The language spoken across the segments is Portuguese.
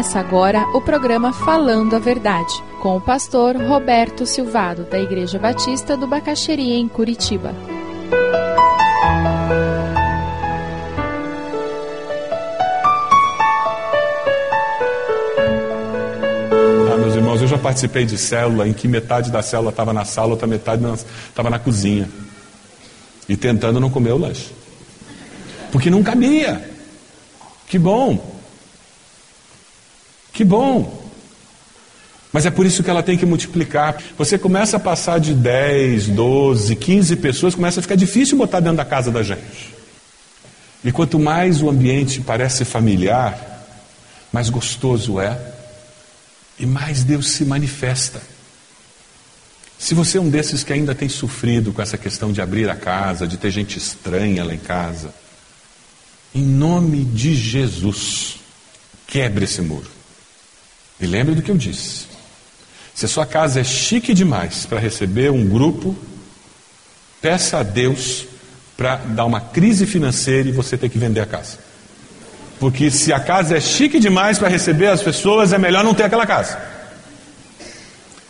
Começa agora o programa Falando a Verdade, com o pastor Roberto Silvado, da Igreja Batista do Bacaxeria, em Curitiba. Ah, meus irmãos, eu já participei de célula em que metade da célula estava na sala, outra metade estava na cozinha. E tentando não comer o lanche. Porque não cabia. Que bom. Que bom. Mas é por isso que ela tem que multiplicar. Você começa a passar de 10, 12, 15 pessoas, começa a ficar difícil botar dentro da casa da gente. E quanto mais o ambiente parece familiar, mais gostoso é e mais Deus se manifesta. Se você é um desses que ainda tem sofrido com essa questão de abrir a casa, de ter gente estranha lá em casa, em nome de Jesus, quebre esse muro. E lembre do que eu disse. Se a sua casa é chique demais para receber um grupo, peça a Deus para dar uma crise financeira e você ter que vender a casa. Porque se a casa é chique demais para receber as pessoas, é melhor não ter aquela casa.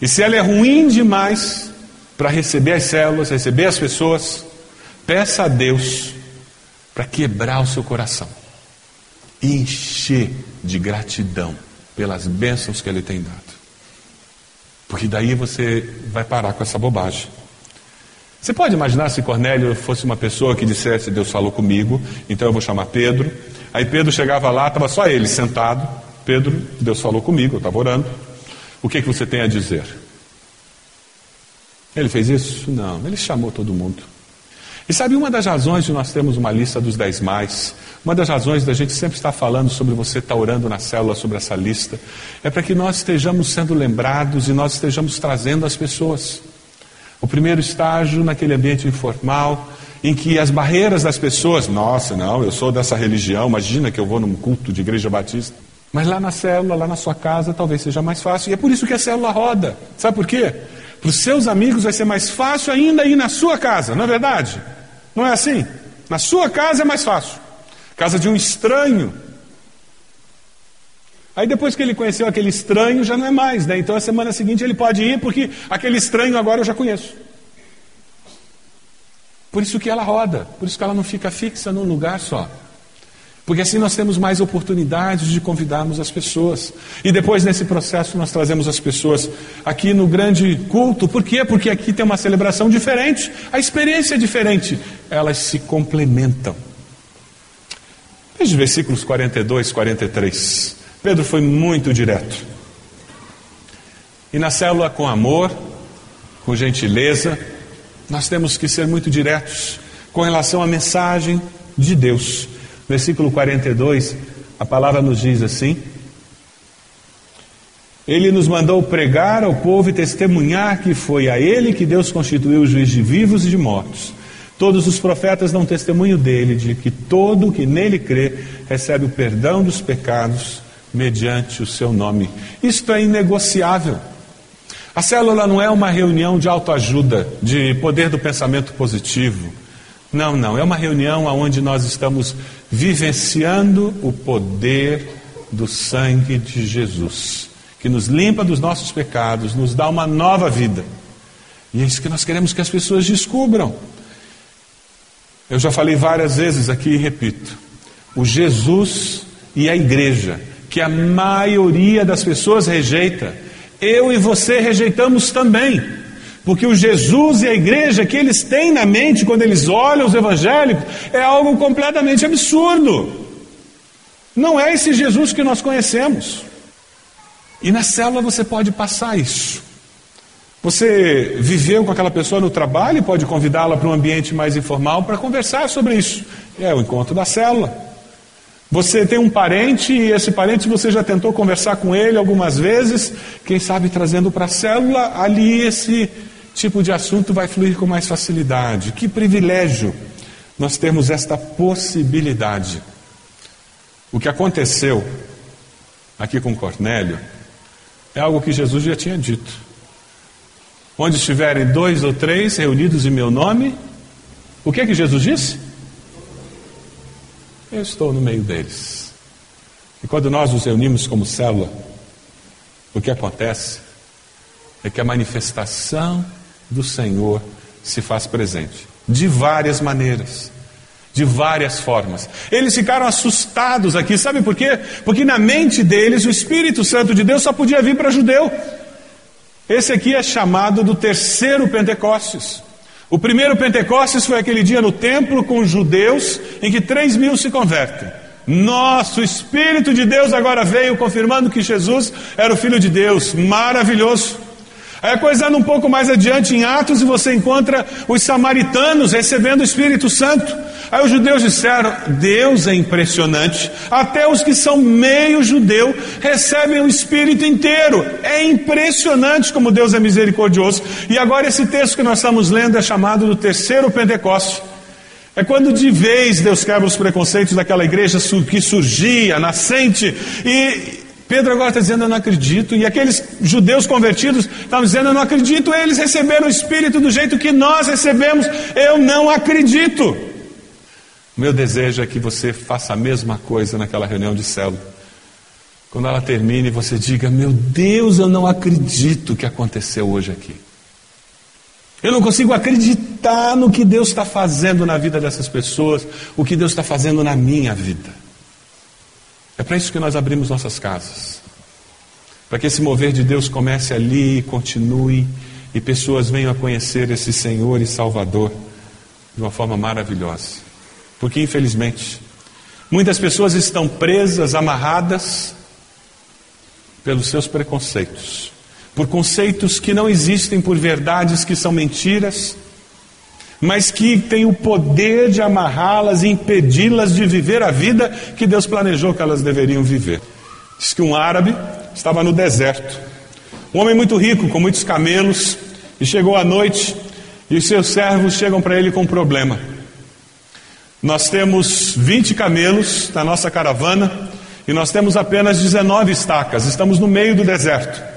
E se ela é ruim demais para receber as células, receber as pessoas, peça a Deus para quebrar o seu coração e encher de gratidão pelas bênçãos que Ele tem dado. Porque daí você vai parar com essa bobagem. Você pode imaginar se Cornélio fosse uma pessoa que dissesse: Deus falou comigo, então eu vou chamar Pedro. Aí Pedro chegava lá, estava só ele sentado. Pedro, Deus falou comigo, eu estava orando. O que, que você tem a dizer? Ele fez isso? Não, ele chamou todo mundo. E sabe uma das razões de nós termos uma lista dos dez mais, uma das razões da gente sempre estar falando sobre você estar orando na célula sobre essa lista, é para que nós estejamos sendo lembrados e nós estejamos trazendo as pessoas. O primeiro estágio naquele ambiente informal, em que as barreiras das pessoas, nossa, não, eu sou dessa religião, imagina que eu vou num culto de igreja batista. Mas lá na célula, lá na sua casa, talvez seja mais fácil. E é por isso que a célula roda. Sabe por quê? Para os seus amigos vai ser mais fácil ainda ir na sua casa, não é verdade? Não é assim? Na sua casa é mais fácil casa de um estranho. Aí depois que ele conheceu aquele estranho, já não é mais, né? Então a semana seguinte ele pode ir, porque aquele estranho agora eu já conheço. Por isso que ela roda, por isso que ela não fica fixa num lugar só. Porque assim nós temos mais oportunidades de convidarmos as pessoas. E depois, nesse processo, nós trazemos as pessoas aqui no grande culto. Por quê? Porque aqui tem uma celebração diferente, a experiência é diferente. Elas se complementam. Veja versículos 42, 43. Pedro foi muito direto. E na célula, com amor, com gentileza, nós temos que ser muito diretos com relação à mensagem de Deus. Versículo 42, a palavra nos diz assim: Ele nos mandou pregar ao povo e testemunhar que foi a Ele que Deus constituiu o juiz de vivos e de mortos. Todos os profetas dão testemunho dele, de que todo que nele crê recebe o perdão dos pecados mediante o seu nome. Isto é inegociável. A célula não é uma reunião de autoajuda, de poder do pensamento positivo. Não, não. É uma reunião onde nós estamos vivenciando o poder do sangue de Jesus, que nos limpa dos nossos pecados, nos dá uma nova vida. E é isso que nós queremos que as pessoas descubram. Eu já falei várias vezes aqui e repito: o Jesus e a igreja, que a maioria das pessoas rejeita, eu e você rejeitamos também. Porque o Jesus e a igreja que eles têm na mente quando eles olham os evangélicos é algo completamente absurdo. Não é esse Jesus que nós conhecemos. E na célula você pode passar isso. Você viveu com aquela pessoa no trabalho e pode convidá-la para um ambiente mais informal para conversar sobre isso. É o encontro da célula. Você tem um parente e esse parente você já tentou conversar com ele algumas vezes, quem sabe trazendo para a célula, ali esse tipo de assunto vai fluir com mais facilidade. Que privilégio nós temos esta possibilidade. O que aconteceu aqui com Cornélio é algo que Jesus já tinha dito. Onde estiverem dois ou três reunidos em meu nome, o que é que Jesus disse? Eu estou no meio deles. E quando nós nos reunimos como célula, o que acontece é que a manifestação do Senhor se faz presente de várias maneiras, de várias formas. Eles ficaram assustados aqui, sabe por quê? Porque na mente deles o Espírito Santo de Deus só podia vir para judeu. Esse aqui é chamado do terceiro Pentecostes. O primeiro Pentecostes foi aquele dia no templo com os judeus, em que três mil se convertem. Nossa, o Espírito de Deus agora veio confirmando que Jesus era o Filho de Deus. Maravilhoso. Aí a coisa anda um pouco mais adiante em Atos e você encontra os samaritanos recebendo o Espírito Santo. Aí os judeus disseram: Deus é impressionante. Até os que são meio judeu recebem o Espírito inteiro. É impressionante como Deus é misericordioso. E agora esse texto que nós estamos lendo é chamado do terceiro Pentecoste. É quando de vez Deus quebra os preconceitos daquela igreja que surgia, nascente, e Pedro agora está dizendo: Eu não acredito. E aqueles judeus convertidos estavam dizendo: Eu não acredito. Eles receberam o Espírito do jeito que nós recebemos. Eu não acredito. Meu desejo é que você faça a mesma coisa naquela reunião de célula. Quando ela termine, você diga: Meu Deus, eu não acredito que aconteceu hoje aqui. Eu não consigo acreditar no que Deus está fazendo na vida dessas pessoas, o que Deus está fazendo na minha vida. É para isso que nós abrimos nossas casas. Para que esse mover de Deus comece ali e continue e pessoas venham a conhecer esse Senhor e Salvador de uma forma maravilhosa. Porque, infelizmente, muitas pessoas estão presas, amarradas pelos seus preconceitos, por conceitos que não existem, por verdades que são mentiras mas que tem o poder de amarrá-las e impedi-las de viver a vida que Deus planejou que elas deveriam viver. Diz que um árabe estava no deserto, um homem muito rico, com muitos camelos, e chegou à noite e os seus servos chegam para ele com um problema. Nós temos 20 camelos na nossa caravana e nós temos apenas 19 estacas, estamos no meio do deserto.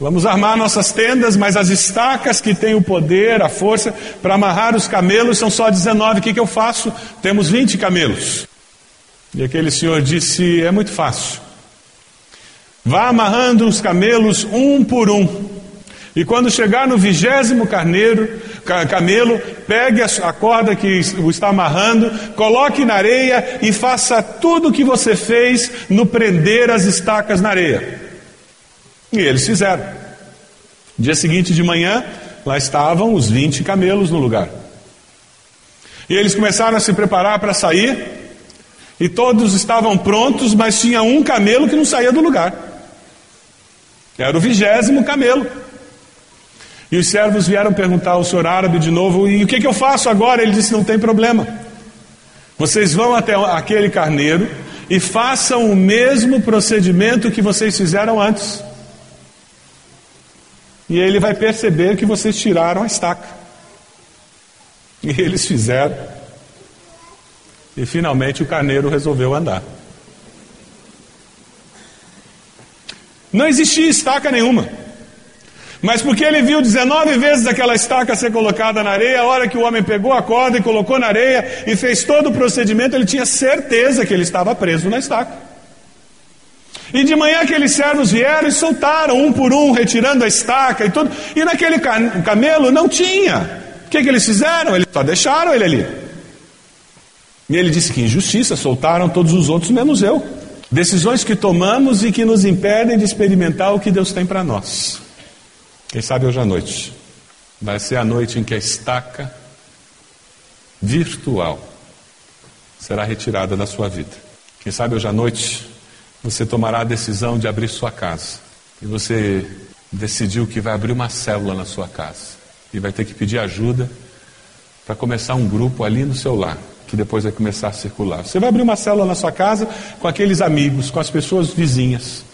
Vamos armar nossas tendas, mas as estacas que têm o poder, a força para amarrar os camelos são só 19. O que, que eu faço? Temos 20 camelos. E aquele senhor disse: É muito fácil. Vá amarrando os camelos um por um. E quando chegar no vigésimo carneiro, camelo, pegue a corda que o está amarrando, coloque na areia e faça tudo o que você fez no prender as estacas na areia. E eles fizeram. Dia seguinte de manhã, lá estavam os 20 camelos no lugar. E eles começaram a se preparar para sair, e todos estavam prontos, mas tinha um camelo que não saía do lugar. Era o vigésimo camelo. E os servos vieram perguntar ao senhor árabe de novo: e o que, que eu faço agora? Ele disse: não tem problema. Vocês vão até aquele carneiro e façam o mesmo procedimento que vocês fizeram antes. E ele vai perceber que vocês tiraram a estaca. E eles fizeram. E finalmente o carneiro resolveu andar. Não existia estaca nenhuma. Mas porque ele viu 19 vezes aquela estaca ser colocada na areia, a hora que o homem pegou a corda e colocou na areia e fez todo o procedimento, ele tinha certeza que ele estava preso na estaca. E de manhã aqueles servos vieram e soltaram um por um, retirando a estaca e tudo. E naquele camelo não tinha. O que, que eles fizeram? Eles só deixaram ele ali. E ele disse que injustiça, soltaram todos os outros menos eu. Decisões que tomamos e que nos impedem de experimentar o que Deus tem para nós. Quem sabe hoje à noite vai ser a noite em que a estaca virtual será retirada da sua vida. Quem sabe hoje à noite você tomará a decisão de abrir sua casa. E você decidiu que vai abrir uma célula na sua casa. E vai ter que pedir ajuda para começar um grupo ali no seu lar, que depois vai começar a circular. Você vai abrir uma célula na sua casa com aqueles amigos, com as pessoas vizinhas.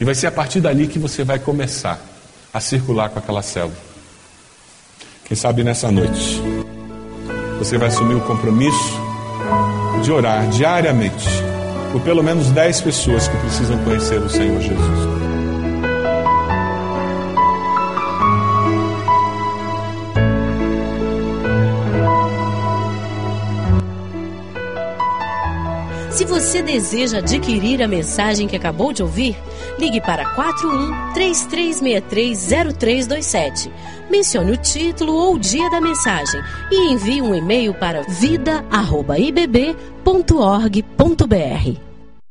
E vai ser a partir dali que você vai começar a circular com aquela célula. Quem sabe nessa noite você vai assumir o compromisso de orar diariamente por pelo menos 10 pessoas que precisam conhecer o Senhor Jesus. Se você deseja adquirir a mensagem que acabou de ouvir, ligue para 41 3363 0327. Mencione o título ou o dia da mensagem e envie um e-mail para vida@ibb.org.br.